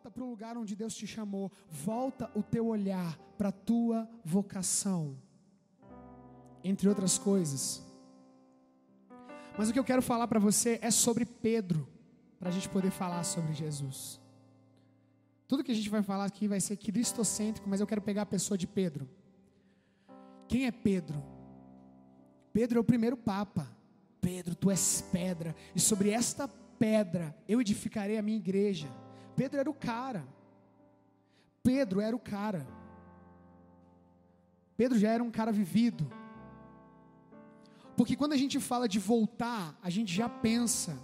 Volta para o lugar onde Deus te chamou. Volta o teu olhar para a tua vocação. Entre outras coisas. Mas o que eu quero falar para você é sobre Pedro, para a gente poder falar sobre Jesus. Tudo que a gente vai falar aqui vai ser cristocêntrico, mas eu quero pegar a pessoa de Pedro. Quem é Pedro? Pedro é o primeiro papa. Pedro, tu és pedra, e sobre esta pedra eu edificarei a minha igreja. Pedro era o cara. Pedro era o cara. Pedro já era um cara vivido. Porque quando a gente fala de voltar, a gente já pensa,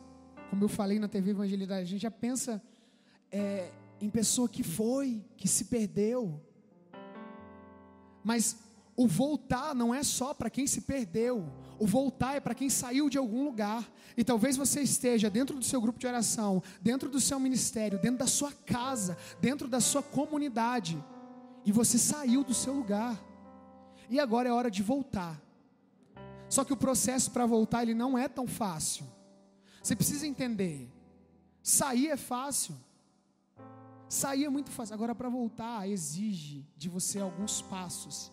como eu falei na TV Evangelidade, a gente já pensa é, em pessoa que foi, que se perdeu. Mas o voltar não é só para quem se perdeu. O voltar é para quem saiu de algum lugar. E talvez você esteja dentro do seu grupo de oração, dentro do seu ministério, dentro da sua casa, dentro da sua comunidade. E você saiu do seu lugar. E agora é hora de voltar. Só que o processo para voltar ele não é tão fácil. Você precisa entender. Sair é fácil. Sair é muito fácil. Agora para voltar exige de você alguns passos.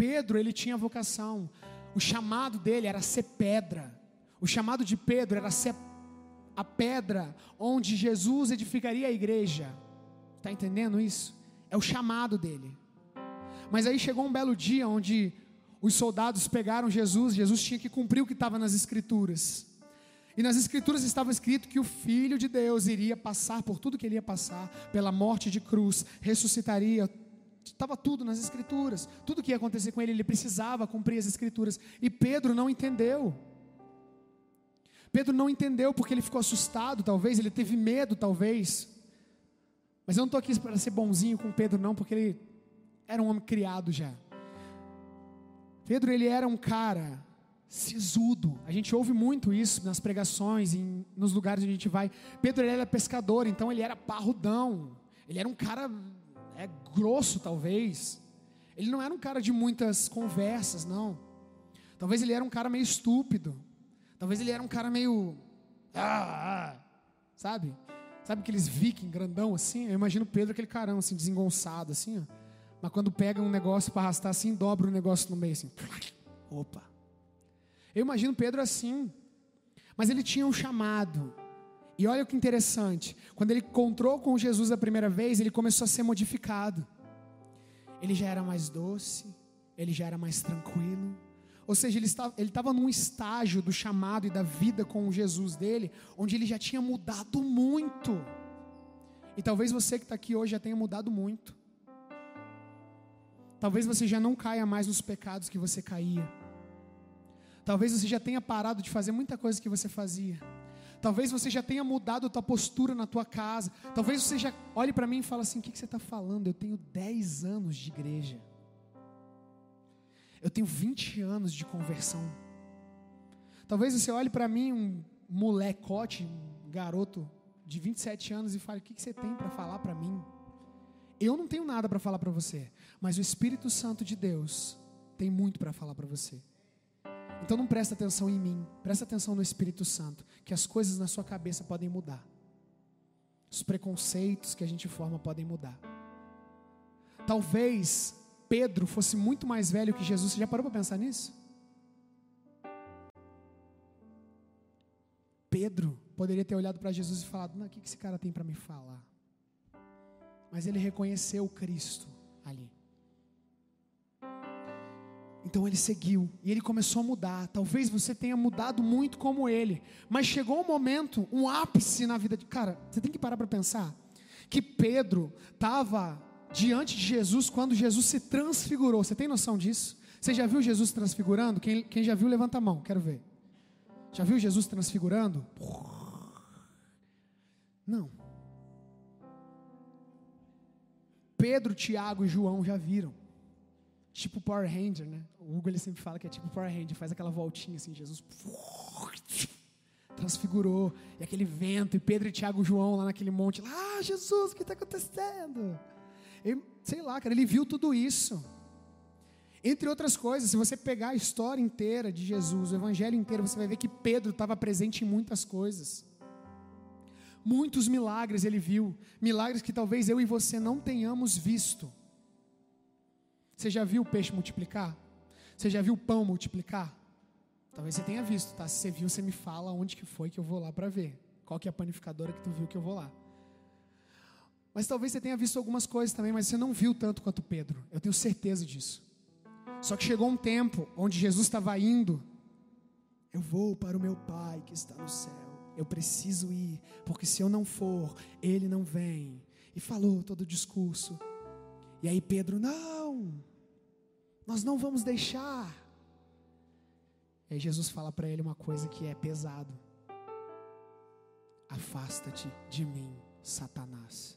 Pedro, ele tinha vocação. O chamado dele era ser pedra. O chamado de Pedro era ser a pedra onde Jesus edificaria a igreja. Está entendendo isso? É o chamado dele. Mas aí chegou um belo dia onde os soldados pegaram Jesus, Jesus tinha que cumprir o que estava nas Escrituras. E nas Escrituras estava escrito que o Filho de Deus iria passar por tudo que ele ia passar, pela morte de cruz, ressuscitaria, estava tudo nas Escrituras, tudo que ia acontecer com ele, ele precisava cumprir as Escrituras. E Pedro não entendeu. Pedro não entendeu porque ele ficou assustado, talvez, ele teve medo, talvez. Mas eu não estou aqui para ser bonzinho com Pedro, não, porque ele era um homem criado já. Pedro, ele era um cara sisudo. A gente ouve muito isso nas pregações, em, nos lugares onde a gente vai. Pedro, ele era pescador, então ele era parrudão. Ele era um cara é, grosso, talvez. Ele não era um cara de muitas conversas, não. Talvez ele era um cara meio estúpido. Talvez ele era um cara meio. Ah, ah, sabe? Sabe aqueles viking grandão assim? Eu imagino Pedro aquele carão assim, desengonçado assim, ó. Mas quando pega um negócio para arrastar assim, dobra o negócio no meio assim. Opa. Eu imagino Pedro assim. Mas ele tinha um chamado. E olha que interessante. Quando ele encontrou com Jesus a primeira vez, ele começou a ser modificado. Ele já era mais doce, ele já era mais tranquilo, ou seja, ele estava, ele estava num estágio do chamado e da vida com o Jesus dele, onde ele já tinha mudado muito. E talvez você que está aqui hoje já tenha mudado muito. Talvez você já não caia mais nos pecados que você caía. Talvez você já tenha parado de fazer muita coisa que você fazia. Talvez você já tenha mudado a tua postura na tua casa. Talvez você já olhe para mim e fale assim: o que, que você está falando? Eu tenho 10 anos de igreja. Eu tenho 20 anos de conversão. Talvez você olhe para mim, um molecote, um garoto de 27 anos, e fale: O que, você tem para falar para mim? Eu não tenho nada para falar para você, mas o Espírito Santo de Deus tem muito para falar para você. Então não presta atenção em mim, presta atenção no Espírito Santo, que as coisas na sua cabeça podem mudar. Os preconceitos que a gente forma podem mudar. Talvez Pedro fosse muito mais velho que Jesus. Você já parou para pensar nisso? Pedro poderia ter olhado para Jesus e falado: Não, o que esse cara tem para me falar? Mas ele reconheceu Cristo ali. Então ele seguiu e ele começou a mudar. Talvez você tenha mudado muito como ele, mas chegou um momento, um ápice na vida de. Cara, você tem que parar para pensar que Pedro estava diante de Jesus quando Jesus se transfigurou. Você tem noção disso? Você já viu Jesus transfigurando? Quem, quem já viu, levanta a mão, quero ver. Já viu Jesus transfigurando? Não. Pedro, Tiago e João já viram. Tipo Power Ranger, né? O Hugo ele sempre fala que é tipo Power Ranger, faz aquela voltinha assim, Jesus transfigurou, e aquele vento, e Pedro e Tiago e João lá naquele monte, lá, ah, Jesus, o que está acontecendo? Ele, sei lá, cara, ele viu tudo isso. Entre outras coisas, se você pegar a história inteira de Jesus, o evangelho inteiro, você vai ver que Pedro estava presente em muitas coisas. Muitos milagres ele viu, milagres que talvez eu e você não tenhamos visto. Você já viu o peixe multiplicar? Você já viu o pão multiplicar? Talvez você tenha visto, tá? Se você viu, você me fala onde que foi que eu vou lá para ver. Qual que é a panificadora que tu viu que eu vou lá? Mas talvez você tenha visto algumas coisas também, mas você não viu tanto quanto Pedro. Eu tenho certeza disso. Só que chegou um tempo onde Jesus estava indo. Eu vou para o meu Pai que está no céu. Eu preciso ir, porque se eu não for, ele não vem. E falou todo o discurso. E aí Pedro, não, nós não vamos deixar. E aí Jesus fala para ele uma coisa que é pesado. Afasta-te de mim, Satanás.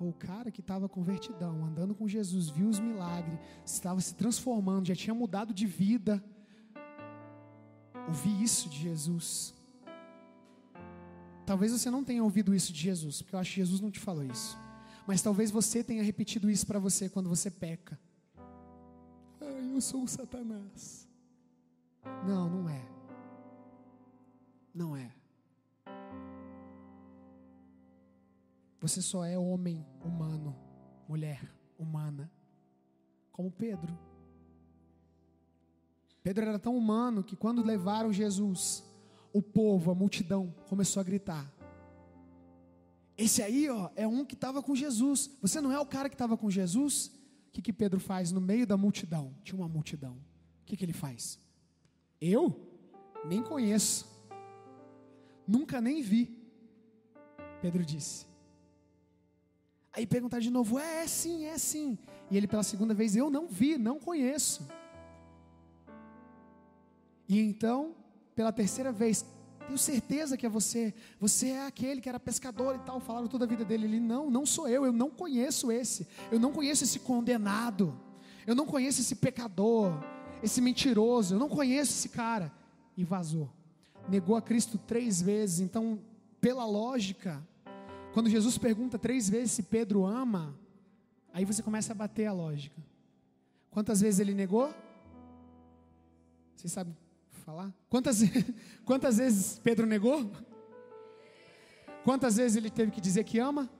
Ou o cara que estava convertidão, andando com Jesus, viu os milagres, estava se transformando, já tinha mudado de vida. Ouvi isso de Jesus. Talvez você não tenha ouvido isso de Jesus, porque eu acho que Jesus não te falou isso. Mas talvez você tenha repetido isso para você quando você peca. Ai, eu sou o Satanás. Não, não é. Não é. Você só é homem humano, mulher humana, como Pedro. Pedro era tão humano que quando levaram Jesus, o povo, a multidão, começou a gritar: Esse aí, ó, é um que estava com Jesus. Você não é o cara que estava com Jesus? O que, que Pedro faz no meio da multidão? Tinha uma multidão. O que, que ele faz? Eu? Nem conheço. Nunca nem vi. Pedro disse. Aí perguntar de novo: é, é sim, é sim. E ele pela segunda vez: eu não vi, não conheço. E então, pela terceira vez, tenho certeza que é você. Você é aquele que era pescador e tal. Falaram toda a vida dele. Ele: não, não sou eu. Eu não conheço esse. Eu não conheço esse condenado. Eu não conheço esse pecador, esse mentiroso. Eu não conheço esse cara. E vazou. Negou a Cristo três vezes. Então, pela lógica, quando Jesus pergunta três vezes se Pedro ama, aí você começa a bater a lógica. Quantas vezes ele negou? Vocês sabem falar? Quantas, quantas vezes Pedro negou? Quantas vezes ele teve que dizer que ama?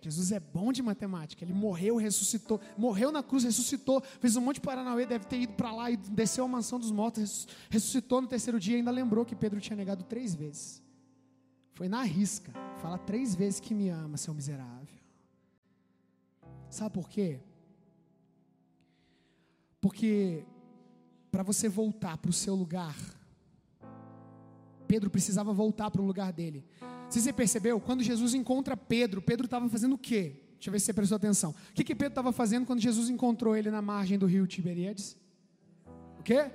Jesus é bom de matemática. Ele morreu, ressuscitou, morreu na cruz, ressuscitou, fez um monte de Paranauê, deve ter ido para lá e desceu a mansão dos mortos, ressuscitou no terceiro dia e ainda lembrou que Pedro tinha negado três vezes. Foi na risca. Fala três vezes que me ama, seu miserável. Sabe por quê? Porque para você voltar para o seu lugar, Pedro precisava voltar para o lugar dele. Se você percebeu, quando Jesus encontra Pedro, Pedro estava fazendo o quê? Deixa eu ver se você prestou atenção. O que, que Pedro estava fazendo quando Jesus encontrou ele na margem do rio Tiberíades? O quê?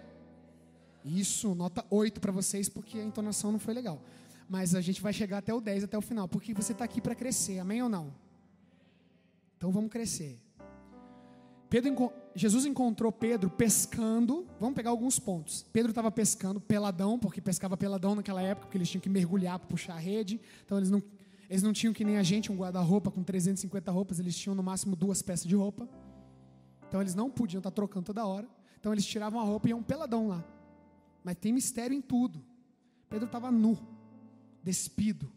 Isso, nota 8 para vocês, porque a entonação não foi legal mas a gente vai chegar até o 10, até o final, porque você está aqui para crescer, amém ou não? Então vamos crescer. Pedro, Jesus encontrou Pedro pescando. Vamos pegar alguns pontos. Pedro estava pescando peladão, porque pescava peladão naquela época, porque eles tinham que mergulhar para puxar a rede. Então eles não, eles não tinham que nem a gente um guarda-roupa com 350 roupas, eles tinham no máximo duas peças de roupa. Então eles não podiam estar tá trocando toda hora. Então eles tiravam a roupa e iam peladão lá. Mas tem mistério em tudo. Pedro estava nu despido.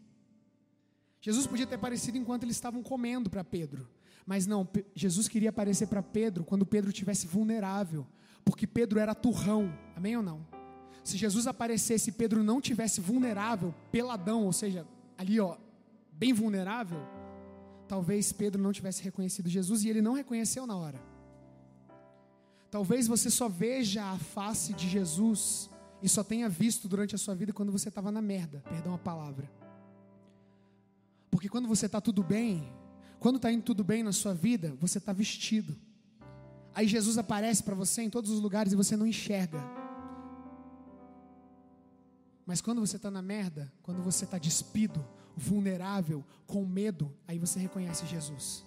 Jesus podia ter aparecido enquanto eles estavam comendo para Pedro, mas não, Jesus queria aparecer para Pedro quando Pedro estivesse vulnerável, porque Pedro era turrão, amém ou não? Se Jesus aparecesse e Pedro não tivesse vulnerável, peladão, ou seja, ali ó, bem vulnerável, talvez Pedro não tivesse reconhecido Jesus e ele não reconheceu na hora. Talvez você só veja a face de Jesus e só tenha visto durante a sua vida quando você estava na merda, perdão a palavra. Porque quando você está tudo bem, quando está indo tudo bem na sua vida, você está vestido. Aí Jesus aparece para você em todos os lugares e você não enxerga. Mas quando você está na merda, quando você está despido, vulnerável, com medo, aí você reconhece Jesus.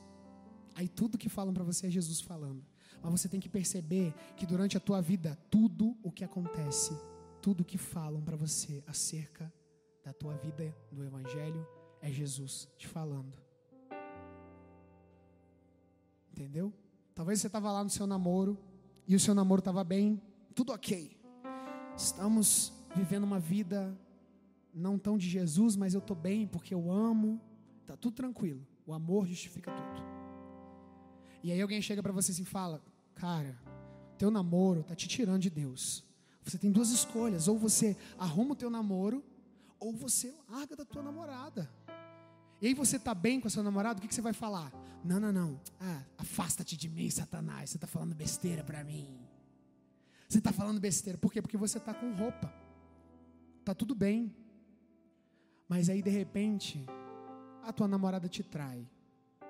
Aí tudo que falam para você é Jesus falando. Mas você tem que perceber que durante a tua vida, tudo o que acontece tudo que falam para você acerca da tua vida do Evangelho é Jesus te falando. Entendeu? Talvez você estava lá no seu namoro e o seu namoro estava bem, tudo ok. Estamos vivendo uma vida não tão de Jesus, mas eu estou bem porque eu amo. Tá tudo tranquilo. O amor justifica tudo. E aí alguém chega para você assim e fala: "Cara, teu namoro tá te tirando de Deus. Você tem duas escolhas, ou você arruma o teu namoro, ou você larga da tua namorada. E aí você tá bem com a sua namorada, o que, que você vai falar? Não, não, não. Ah, afasta-te de mim, Satanás. Você está falando besteira para mim. Você está falando besteira. Por quê? Porque você está com roupa. Tá tudo bem. Mas aí de repente, a tua namorada te trai.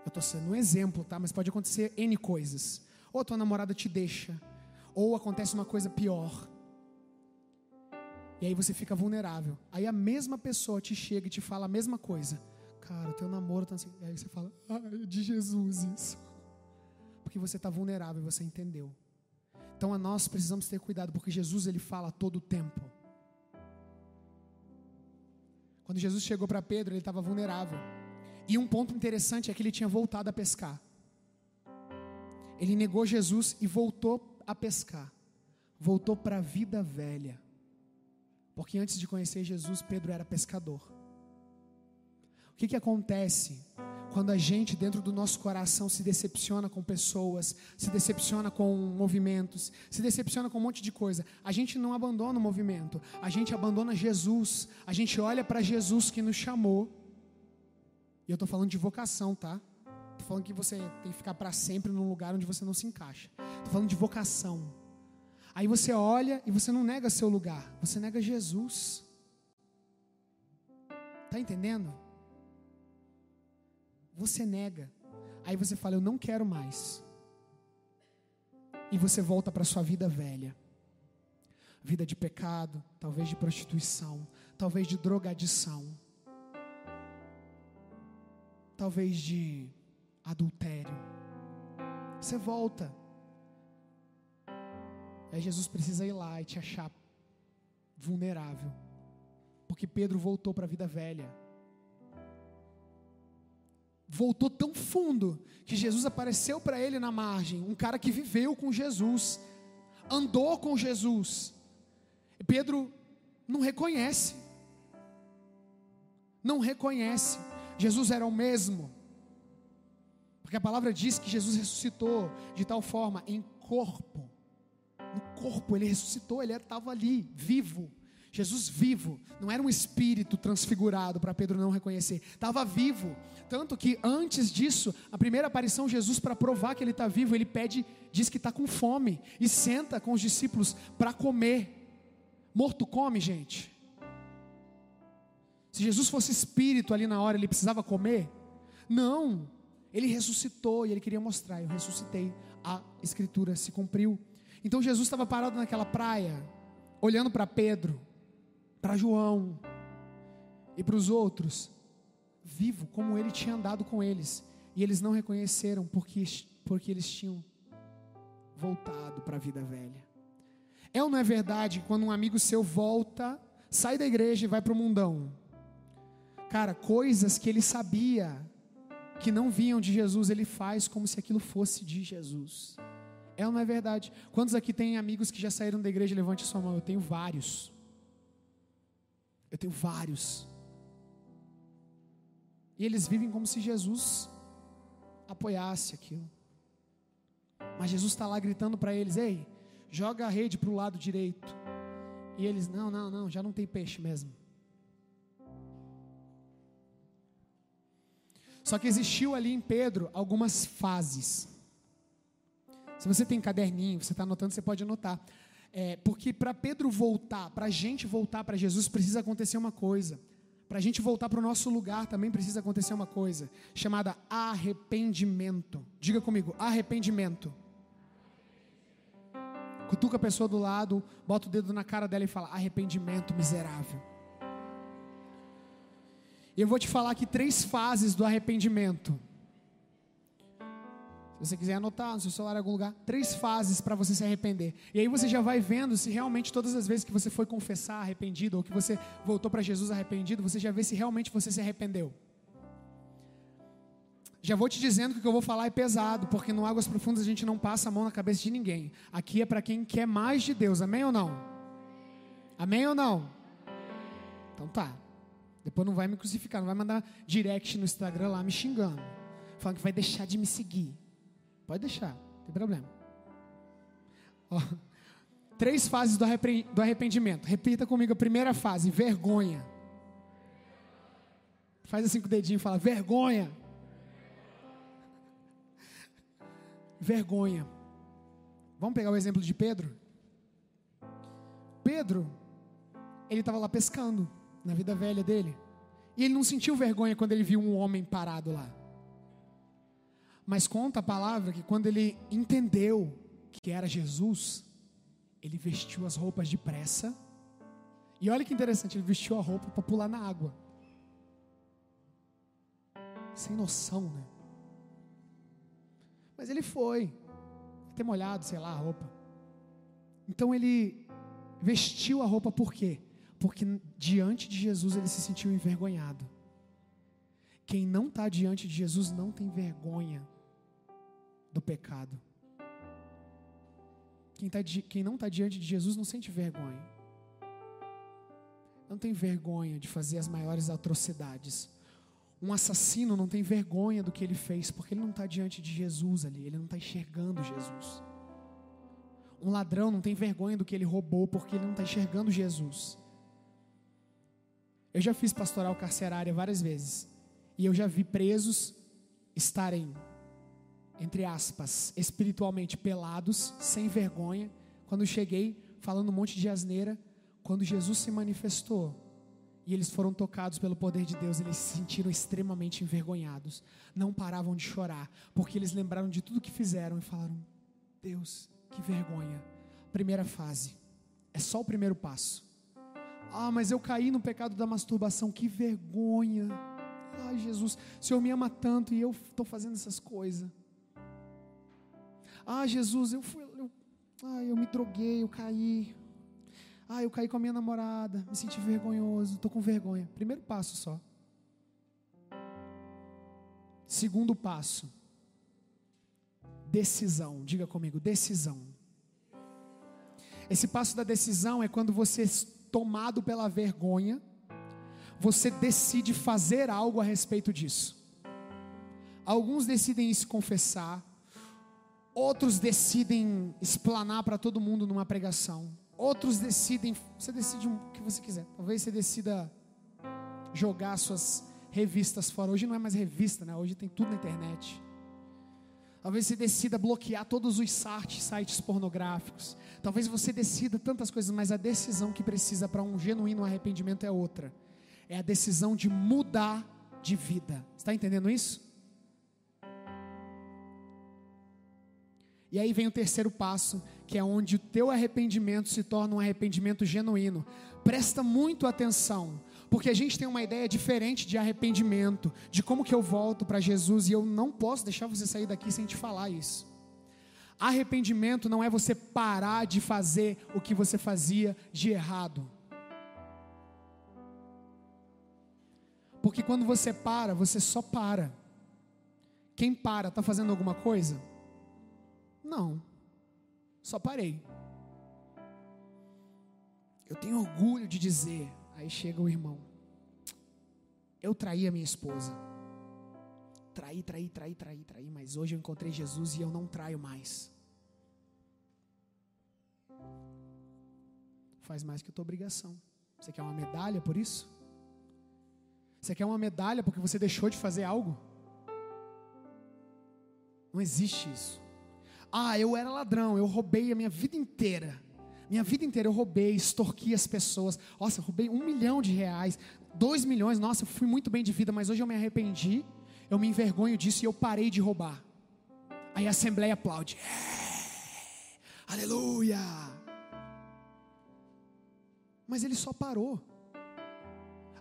Eu estou sendo um exemplo, tá? Mas pode acontecer N coisas. Ou a tua namorada te deixa, ou acontece uma coisa pior. E aí você fica vulnerável. Aí a mesma pessoa te chega e te fala a mesma coisa. Cara, o teu namoro tá assim. Aí você fala, ah, de Jesus isso. Porque você está vulnerável você entendeu. Então a nós precisamos ter cuidado, porque Jesus ele fala todo o tempo. Quando Jesus chegou para Pedro, ele estava vulnerável. E um ponto interessante é que ele tinha voltado a pescar. Ele negou Jesus e voltou a pescar. Voltou para a vida velha. Porque antes de conhecer Jesus, Pedro era pescador. O que, que acontece quando a gente, dentro do nosso coração, se decepciona com pessoas, se decepciona com movimentos, se decepciona com um monte de coisa? A gente não abandona o movimento, a gente abandona Jesus, a gente olha para Jesus que nos chamou. E eu estou falando de vocação, tá? Estou falando que você tem que ficar para sempre num lugar onde você não se encaixa. Estou falando de vocação. Aí você olha e você não nega seu lugar, você nega Jesus. Tá entendendo? Você nega. Aí você fala, eu não quero mais. E você volta para sua vida velha. Vida de pecado, talvez de prostituição, talvez de drogadição, talvez de adultério. Você volta. Aí Jesus precisa ir lá e te achar vulnerável. Porque Pedro voltou para a vida velha voltou tão fundo que Jesus apareceu para ele na margem, um cara que viveu com Jesus, andou com Jesus. E Pedro não reconhece. Não reconhece. Jesus era o mesmo. Porque a palavra diz que Jesus ressuscitou de tal forma em corpo. No corpo ele ressuscitou, ele estava ali, vivo. Jesus vivo, não era um espírito transfigurado para Pedro não reconhecer, estava vivo. Tanto que antes disso, a primeira aparição, Jesus, para provar que ele está vivo, ele pede, diz que está com fome e senta com os discípulos para comer. Morto come, gente. Se Jesus fosse espírito ali na hora, ele precisava comer? Não, ele ressuscitou e ele queria mostrar: eu ressuscitei, a escritura se cumpriu. Então Jesus estava parado naquela praia, olhando para Pedro para João e para os outros, vivo como ele tinha andado com eles, e eles não reconheceram porque, porque eles tinham voltado para a vida velha. É ou não é verdade quando um amigo seu volta, sai da igreja e vai para o mundão? Cara, coisas que ele sabia que não vinham de Jesus, ele faz como se aquilo fosse de Jesus. É ou não é verdade? Quantos aqui têm amigos que já saíram da igreja? Levante a sua mão. Eu tenho vários. Eu tenho vários. E eles vivem como se Jesus apoiasse aquilo. Mas Jesus está lá gritando para eles: Ei, joga a rede para o lado direito. E eles: Não, não, não, já não tem peixe mesmo. Só que existiu ali em Pedro algumas fases. Se você tem caderninho, você está anotando, você pode anotar. É, porque para Pedro voltar, para a gente voltar para Jesus, precisa acontecer uma coisa. Para a gente voltar para o nosso lugar também precisa acontecer uma coisa, chamada arrependimento. Diga comigo, arrependimento. Cutuca a pessoa do lado, bota o dedo na cara dela e fala: arrependimento miserável. Eu vou te falar aqui três fases do arrependimento. Se você quiser anotar no seu celular em algum lugar, três fases para você se arrepender. E aí você já vai vendo se realmente todas as vezes que você foi confessar arrependido ou que você voltou para Jesus arrependido, você já vê se realmente você se arrependeu. Já vou te dizendo que o que eu vou falar é pesado, porque no Águas Profundas a gente não passa a mão na cabeça de ninguém. Aqui é para quem quer mais de Deus, amém ou não? Amém ou não? Então tá. Depois não vai me crucificar, não vai mandar direct no Instagram lá me xingando, falando que vai deixar de me seguir. Pode deixar, não tem problema. Ó, três fases do arrependimento. Repita comigo a primeira fase: vergonha. Faz assim com o dedinho e fala: vergonha. Vergonha. Vamos pegar o exemplo de Pedro? Pedro, ele estava lá pescando na vida velha dele. E ele não sentiu vergonha quando ele viu um homem parado lá. Mas conta a palavra que quando ele entendeu que era Jesus, ele vestiu as roupas depressa. E olha que interessante, ele vestiu a roupa para pular na água. Sem noção, né? Mas ele foi, ter molhado, sei lá, a roupa. Então ele vestiu a roupa por quê? Porque diante de Jesus ele se sentiu envergonhado. Quem não está diante de Jesus não tem vergonha do pecado. Quem, tá, quem não está diante de Jesus não sente vergonha. Não tem vergonha de fazer as maiores atrocidades. Um assassino não tem vergonha do que ele fez, porque ele não está diante de Jesus ali, ele não está enxergando Jesus. Um ladrão não tem vergonha do que ele roubou, porque ele não está enxergando Jesus. Eu já fiz pastoral carcerária várias vezes, e eu já vi presos estarem, entre aspas, espiritualmente pelados, sem vergonha, quando cheguei falando um monte de asneira, quando Jesus se manifestou, e eles foram tocados pelo poder de Deus, eles se sentiram extremamente envergonhados. Não paravam de chorar, porque eles lembraram de tudo que fizeram e falaram: Deus, que vergonha. Primeira fase, é só o primeiro passo. Ah, mas eu caí no pecado da masturbação, que vergonha. Ai, Jesus, o Senhor me ama tanto e eu estou fazendo essas coisas. Ah, Jesus, eu fui. Eu, ah, eu me droguei, eu caí. Ah, eu caí com a minha namorada, me senti vergonhoso, estou com vergonha. Primeiro passo só. Segundo passo, decisão. Diga comigo, decisão. Esse passo da decisão é quando você, tomado pela vergonha, você decide fazer algo a respeito disso. Alguns decidem se confessar, outros decidem explanar para todo mundo numa pregação. Outros decidem, você decide o que você quiser. Talvez você decida jogar suas revistas fora. Hoje não é mais revista, né? Hoje tem tudo na internet. Talvez você decida bloquear todos os sites, pornográficos. Talvez você decida tantas coisas, mas a decisão que precisa para um genuíno arrependimento é outra. É a decisão de mudar de vida. Está entendendo isso? E aí vem o terceiro passo, que é onde o teu arrependimento se torna um arrependimento genuíno. Presta muito atenção, porque a gente tem uma ideia diferente de arrependimento, de como que eu volto para Jesus e eu não posso deixar você sair daqui sem te falar isso. Arrependimento não é você parar de fazer o que você fazia de errado. Porque quando você para, você só para. Quem para, está fazendo alguma coisa? Não. Só parei. Eu tenho orgulho de dizer. Aí chega o irmão. Eu traí a minha esposa. Traí, traí, traí, traí, traí. Mas hoje eu encontrei Jesus e eu não traio mais. Faz mais que a tua obrigação. Você quer uma medalha por isso? Você quer uma medalha porque você deixou de fazer algo? Não existe isso. Ah, eu era ladrão, eu roubei a minha vida inteira. Minha vida inteira eu roubei, extorqui as pessoas. Nossa, eu roubei um milhão de reais, dois milhões. Nossa, eu fui muito bem de vida, mas hoje eu me arrependi, eu me envergonho disso e eu parei de roubar. Aí a assembleia aplaude. É, aleluia! Mas ele só parou.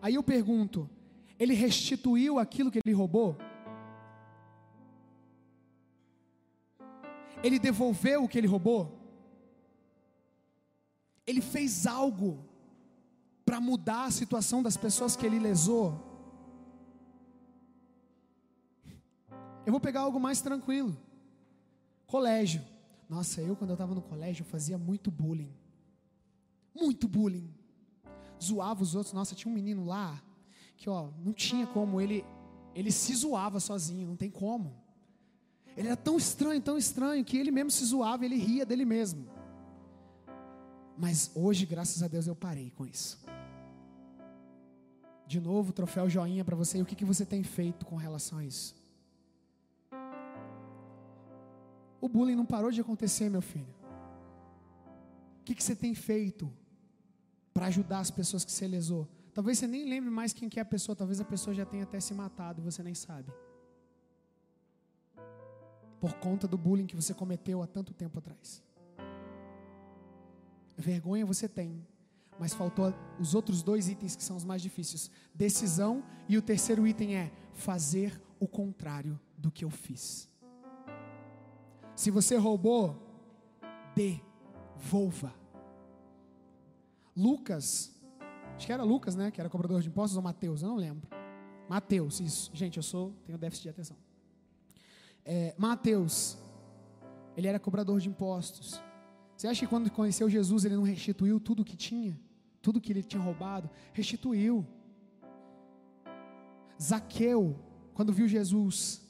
Aí eu pergunto: ele restituiu aquilo que ele roubou? Ele devolveu o que ele roubou? Ele fez algo para mudar a situação das pessoas que ele lesou? Eu vou pegar algo mais tranquilo. Colégio. Nossa, eu quando eu estava no colégio fazia muito bullying. Muito bullying. Zoava os outros. Nossa, tinha um menino lá que ó, não tinha como, ele, ele se zoava sozinho, não tem como. Ele era tão estranho, tão estranho, que ele mesmo se zoava, ele ria dele mesmo. Mas hoje, graças a Deus, eu parei com isso. De novo, troféu joinha para você. E o que, que você tem feito com relação a isso? O bullying não parou de acontecer, meu filho. O que, que você tem feito para ajudar as pessoas que você lesou? Talvez você nem lembre mais quem que é a pessoa, talvez a pessoa já tenha até se matado e você nem sabe. Por conta do bullying que você cometeu há tanto tempo atrás. Vergonha você tem, mas faltou os outros dois itens que são os mais difíceis: decisão e o terceiro item é fazer o contrário do que eu fiz. Se você roubou, devolva. Lucas, acho que era Lucas, né? Que era cobrador de impostos, ou Mateus, eu não lembro. Mateus, isso. Gente, eu sou, tenho déficit de atenção. É, Mateus, ele era cobrador de impostos. Você acha que quando conheceu Jesus ele não restituiu tudo o que tinha? Tudo que ele tinha roubado? Restituiu. Zaqueu, quando viu Jesus,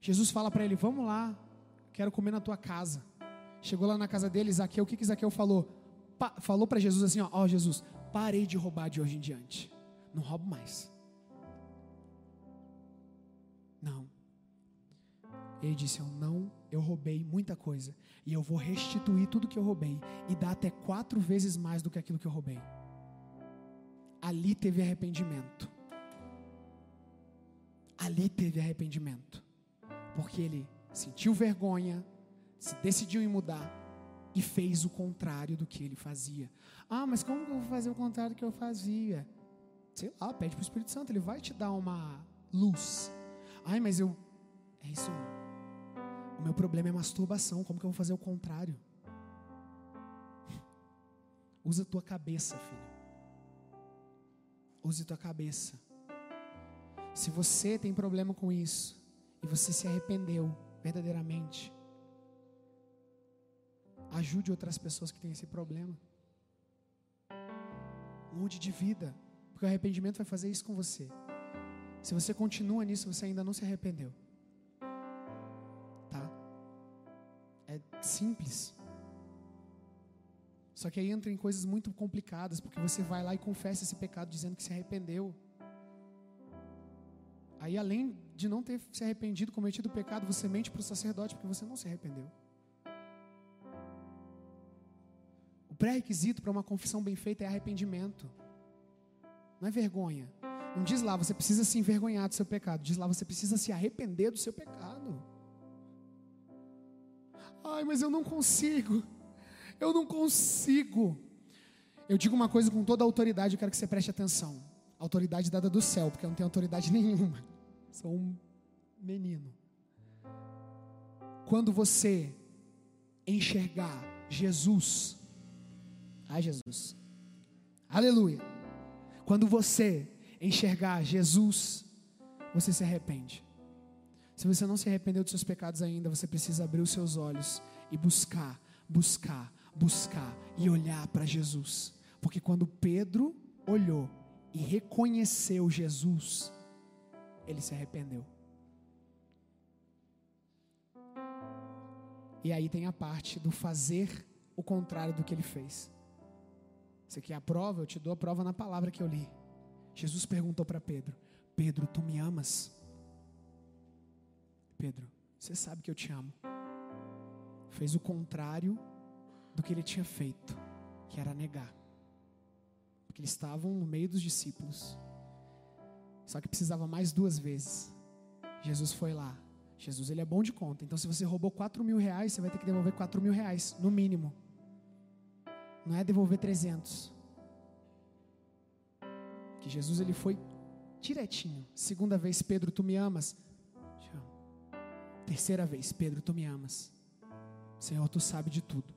Jesus fala para ele: Vamos lá, quero comer na tua casa. Chegou lá na casa dele, Zaqueu, o que, que Zaqueu falou? Pa, falou para Jesus assim: Ó, oh, Jesus, parei de roubar de hoje em diante. Não roubo mais. Não. Ele disse: Eu não, eu roubei muita coisa. E eu vou restituir tudo que eu roubei. E dar até quatro vezes mais do que aquilo que eu roubei. Ali teve arrependimento. Ali teve arrependimento. Porque ele sentiu vergonha, se decidiu em mudar e fez o contrário do que ele fazia. Ah, mas como que eu vou fazer o contrário do que eu fazia? Sei lá, pede para o Espírito Santo, ele vai te dar uma luz. Ai, mas eu. É isso. O meu problema é masturbação, como que eu vou fazer o contrário? Usa a tua cabeça, filho. Use a tua cabeça. Se você tem problema com isso e você se arrependeu, verdadeiramente. Ajude outras pessoas que têm esse problema. Mude de vida, porque o arrependimento vai fazer isso com você. Se você continua nisso, você ainda não se arrependeu. É simples. Só que aí entra em coisas muito complicadas, porque você vai lá e confessa esse pecado dizendo que se arrependeu. Aí, além de não ter se arrependido, cometido o pecado, você mente para o sacerdote porque você não se arrependeu. O pré-requisito para uma confissão bem feita é arrependimento, não é vergonha. Não diz lá, você precisa se envergonhar do seu pecado. Diz lá, você precisa se arrepender do seu pecado. Ai, mas eu não consigo. Eu não consigo. Eu digo uma coisa com toda a autoridade, eu quero que você preste atenção autoridade dada do céu, porque eu não tenho autoridade nenhuma. Sou um menino. Quando você enxergar Jesus, ai Jesus, aleluia. Quando você enxergar Jesus, você se arrepende. Se você não se arrependeu dos seus pecados ainda, você precisa abrir os seus olhos e buscar, buscar, buscar e olhar para Jesus. Porque quando Pedro olhou, e reconheceu Jesus, ele se arrependeu. E aí tem a parte do fazer o contrário do que ele fez. Você quer a prova? Eu te dou a prova na palavra que eu li. Jesus perguntou para Pedro: Pedro, tu me amas? Pedro, você sabe que eu te amo. Fez o contrário do que ele tinha feito, que era negar porque eles estavam no meio dos discípulos. Só que precisava mais duas vezes. Jesus foi lá. Jesus ele é bom de conta. Então, se você roubou quatro mil reais, você vai ter que devolver quatro mil reais, no mínimo. Não é devolver 300. Que Jesus ele foi direitinho. Segunda vez, Pedro, tu me amas? Terceira vez, Pedro, tu me amas. Senhor, tu sabe de tudo.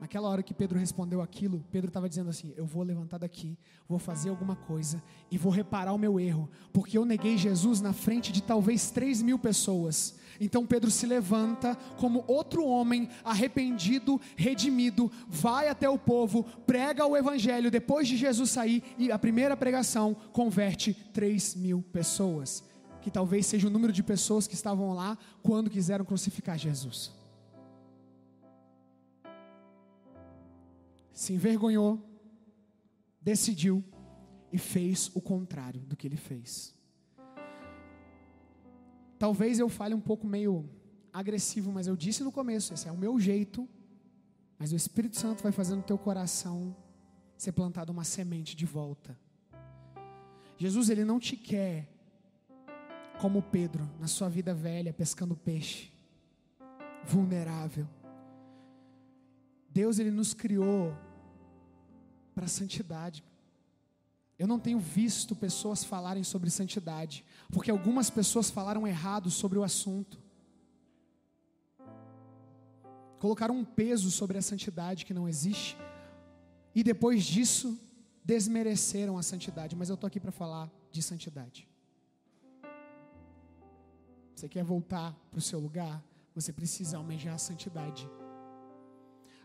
Naquela hora que Pedro respondeu aquilo, Pedro estava dizendo assim: Eu vou levantar daqui, vou fazer alguma coisa e vou reparar o meu erro, porque eu neguei Jesus na frente de talvez 3 mil pessoas. Então Pedro se levanta como outro homem arrependido, redimido, vai até o povo, prega o evangelho depois de Jesus sair e a primeira pregação converte 3 mil pessoas, que talvez seja o número de pessoas que estavam lá quando quiseram crucificar Jesus. Se envergonhou, decidiu e fez o contrário do que ele fez. Talvez eu fale um pouco meio agressivo, mas eu disse no começo, esse é o meu jeito. Mas o Espírito Santo vai fazer no teu coração ser plantado uma semente de volta. Jesus, ele não te quer como Pedro, na sua vida velha, pescando peixe, vulnerável. Deus, ele nos criou para a santidade. Eu não tenho visto pessoas falarem sobre santidade, porque algumas pessoas falaram errado sobre o assunto. Colocaram um peso sobre a santidade que não existe, e depois disso desmereceram a santidade. Mas eu estou aqui para falar de santidade. Você quer voltar para o seu lugar? Você precisa almejar a santidade.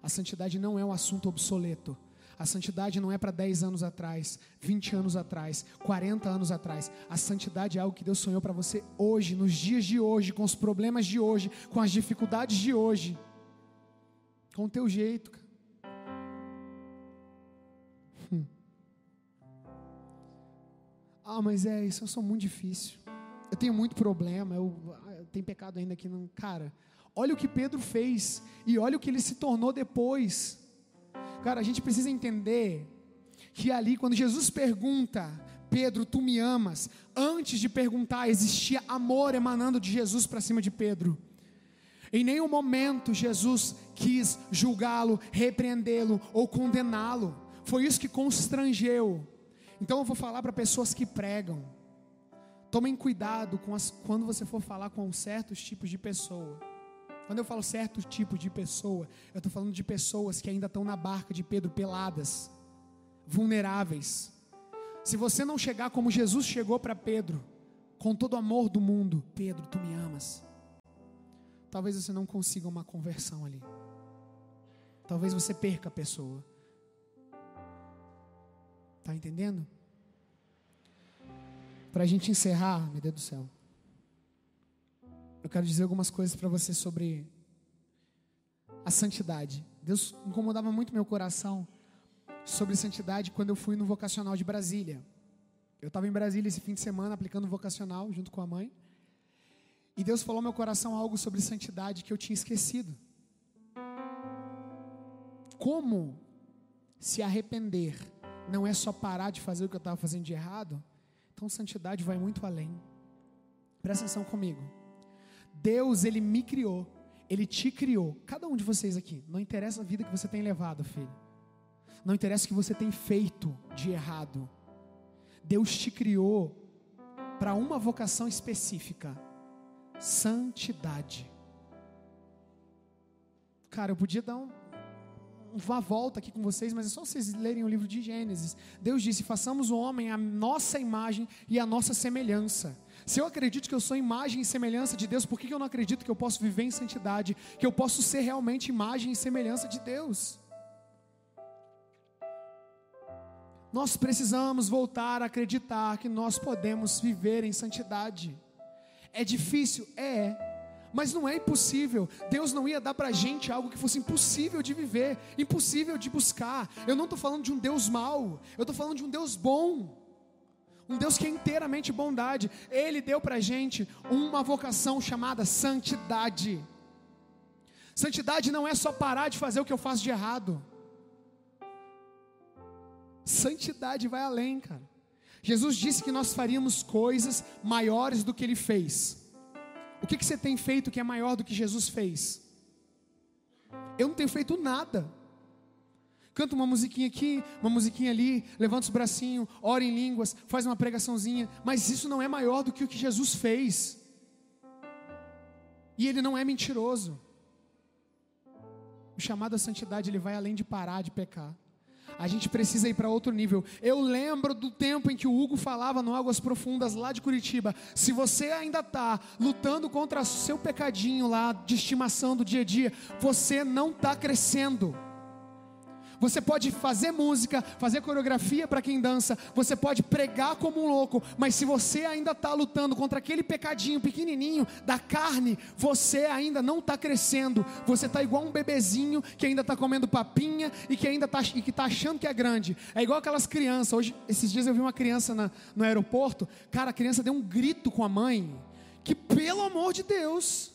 A santidade não é um assunto obsoleto. A santidade não é para 10 anos atrás, 20 anos atrás, 40 anos atrás. A santidade é algo que Deus sonhou para você hoje, nos dias de hoje, com os problemas de hoje, com as dificuldades de hoje. Com o teu jeito. Hum. Ah, mas é isso, eu sou muito difícil. Eu tenho muito problema, eu, eu tenho pecado ainda aqui. Não. Cara, olha o que Pedro fez e olha o que ele se tornou depois. Cara, a gente precisa entender que ali, quando Jesus pergunta, Pedro, tu me amas, antes de perguntar, existia amor emanando de Jesus para cima de Pedro. Em nenhum momento Jesus quis julgá-lo, repreendê-lo ou condená-lo. Foi isso que constrangeu. Então eu vou falar para pessoas que pregam. Tomem cuidado as, quando você for falar com certos tipos de pessoa. Quando eu falo certo tipo de pessoa, eu estou falando de pessoas que ainda estão na barca de Pedro peladas, vulneráveis. Se você não chegar como Jesus chegou para Pedro, com todo o amor do mundo, Pedro, tu me amas. Talvez você não consiga uma conversão ali. Talvez você perca a pessoa. Tá entendendo? Para a gente encerrar, meu Deus do céu eu quero dizer algumas coisas para você sobre a santidade. Deus incomodava muito meu coração sobre santidade quando eu fui no vocacional de Brasília. Eu estava em Brasília esse fim de semana aplicando vocacional junto com a mãe. E Deus falou ao meu coração algo sobre santidade que eu tinha esquecido. Como se arrepender não é só parar de fazer o que eu estava fazendo de errado, então santidade vai muito além. Presta atenção comigo. Deus, Ele me criou, Ele te criou, cada um de vocês aqui, não interessa a vida que você tem levado, filho, não interessa o que você tem feito de errado, Deus te criou para uma vocação específica: santidade. Cara, eu podia dar um, uma volta aqui com vocês, mas é só vocês lerem o livro de Gênesis. Deus disse: façamos o homem a nossa imagem e a nossa semelhança. Se eu acredito que eu sou imagem e semelhança de Deus, por que eu não acredito que eu posso viver em santidade? Que eu posso ser realmente imagem e semelhança de Deus? Nós precisamos voltar a acreditar que nós podemos viver em santidade. É difícil? É. Mas não é impossível. Deus não ia dar para a gente algo que fosse impossível de viver, impossível de buscar. Eu não estou falando de um Deus mau, eu estou falando de um Deus bom um Deus que é inteiramente bondade. Ele deu para a gente uma vocação chamada santidade. Santidade não é só parar de fazer o que eu faço de errado. Santidade vai além, cara. Jesus disse que nós faríamos coisas maiores do que ele fez. O que, que você tem feito que é maior do que Jesus fez? Eu não tenho feito nada. Canta uma musiquinha aqui, uma musiquinha ali, levanta os bracinhos, ora em línguas, faz uma pregaçãozinha, mas isso não é maior do que o que Jesus fez. E ele não é mentiroso. O chamado à santidade, ele vai além de parar de pecar. A gente precisa ir para outro nível. Eu lembro do tempo em que o Hugo falava no Águas Profundas lá de Curitiba. Se você ainda está lutando contra o seu pecadinho lá de estimação do dia a dia, você não está crescendo. Você pode fazer música, fazer coreografia para quem dança, você pode pregar como um louco, mas se você ainda está lutando contra aquele pecadinho pequenininho da carne, você ainda não está crescendo. Você está igual um bebezinho que ainda está comendo papinha e que ainda está tá achando que é grande. É igual aquelas crianças. Hoje, esses dias eu vi uma criança na, no aeroporto. Cara, a criança deu um grito com a mãe. Que pelo amor de Deus,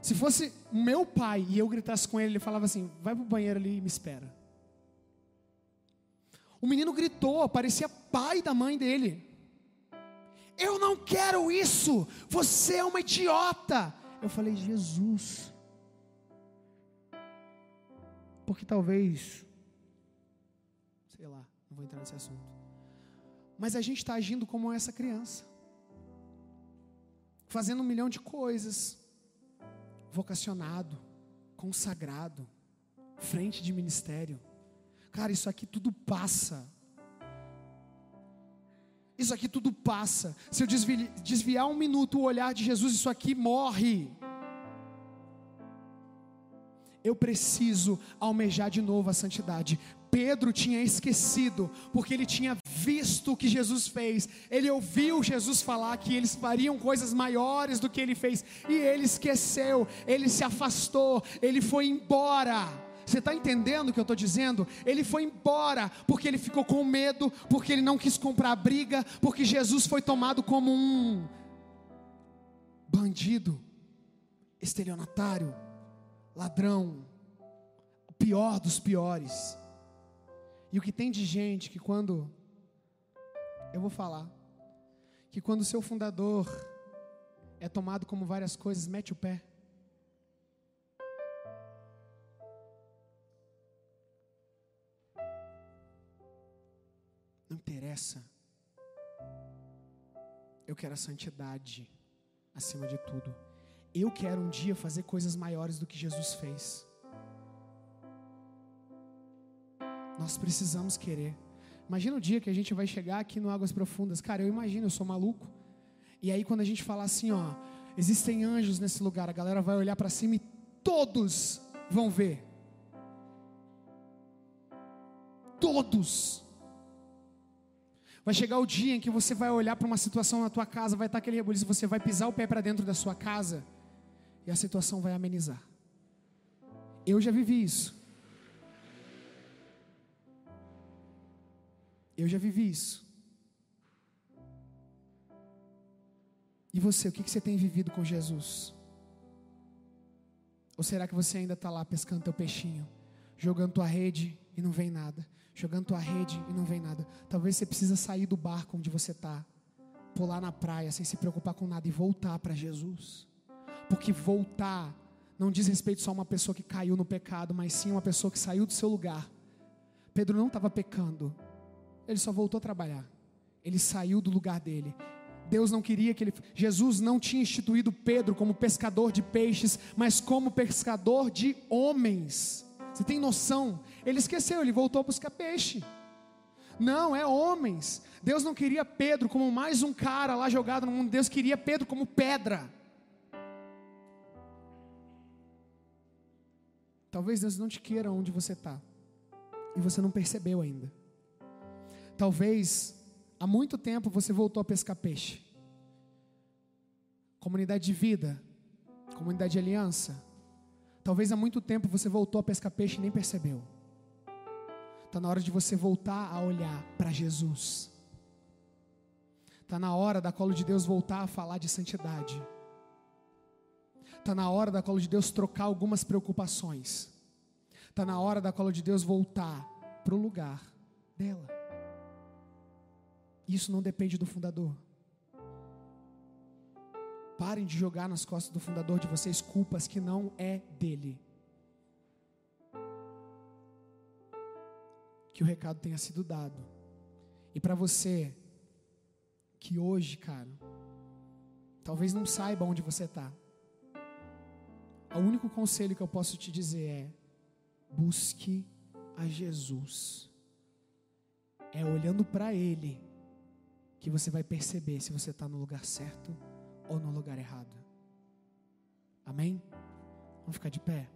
se fosse meu pai e eu gritasse com ele, ele falava assim: vai para o banheiro ali e me espera. O menino gritou, parecia pai da mãe dele. Eu não quero isso, você é uma idiota. Eu falei: Jesus. Porque talvez, sei lá, não vou entrar nesse assunto. Mas a gente está agindo como essa criança, fazendo um milhão de coisas, vocacionado, consagrado, frente de ministério. Cara, isso aqui tudo passa. Isso aqui tudo passa. Se eu desviar um minuto o olhar de Jesus, isso aqui morre. Eu preciso almejar de novo a santidade. Pedro tinha esquecido, porque ele tinha visto o que Jesus fez, ele ouviu Jesus falar que eles fariam coisas maiores do que ele fez, e ele esqueceu, ele se afastou, ele foi embora. Você está entendendo o que eu estou dizendo? Ele foi embora porque ele ficou com medo, porque ele não quis comprar briga, porque Jesus foi tomado como um bandido, estelionatário, ladrão, o pior dos piores. E o que tem de gente que quando eu vou falar que quando o seu fundador é tomado como várias coisas, mete o pé. Não interessa. Eu quero a santidade acima de tudo. Eu quero um dia fazer coisas maiores do que Jesus fez. Nós precisamos querer. Imagina o dia que a gente vai chegar aqui no Águas Profundas. Cara, eu imagino, eu sou maluco. E aí quando a gente falar assim, ó, existem anjos nesse lugar, a galera vai olhar para cima e todos vão ver. Todos. Vai chegar o dia em que você vai olhar para uma situação na tua casa, vai estar aquele rebuliço, você vai pisar o pé para dentro da sua casa e a situação vai amenizar. Eu já vivi isso. Eu já vivi isso. E você, o que você tem vivido com Jesus? Ou será que você ainda está lá pescando teu peixinho, jogando tua rede e não vem nada, jogando tua rede e não vem nada? Talvez você precisa sair do barco onde você está, pular na praia sem se preocupar com nada e voltar para Jesus, porque voltar não diz respeito só a uma pessoa que caiu no pecado, mas sim uma pessoa que saiu do seu lugar. Pedro não estava pecando, ele só voltou a trabalhar. Ele saiu do lugar dele. Deus não queria que ele. Jesus não tinha instituído Pedro como pescador de peixes, mas como pescador de homens. Você tem noção? Ele esqueceu, ele voltou a buscar peixe. Não, é homens. Deus não queria Pedro como mais um cara lá jogado no mundo. Deus queria Pedro como pedra. Talvez Deus não te queira onde você está. E você não percebeu ainda. Talvez há muito tempo você voltou a pescar peixe. Comunidade de vida, comunidade de aliança. Talvez há muito tempo você voltou a pescar peixe e nem percebeu. Está na hora de você voltar a olhar para Jesus. Está na hora da colo de Deus voltar a falar de santidade. Está na hora da colo de Deus trocar algumas preocupações. Está na hora da colo de Deus voltar para o lugar dela. Isso não depende do fundador. Parem de jogar nas costas do fundador de vocês culpas que não é dele. Que o recado tenha sido dado. E para você que hoje, cara, talvez não saiba onde você está. O único conselho que eu posso te dizer é: busque a Jesus. É olhando para Ele que você vai perceber se você está no lugar certo ou no lugar errado. Amém? Vamos ficar de pé?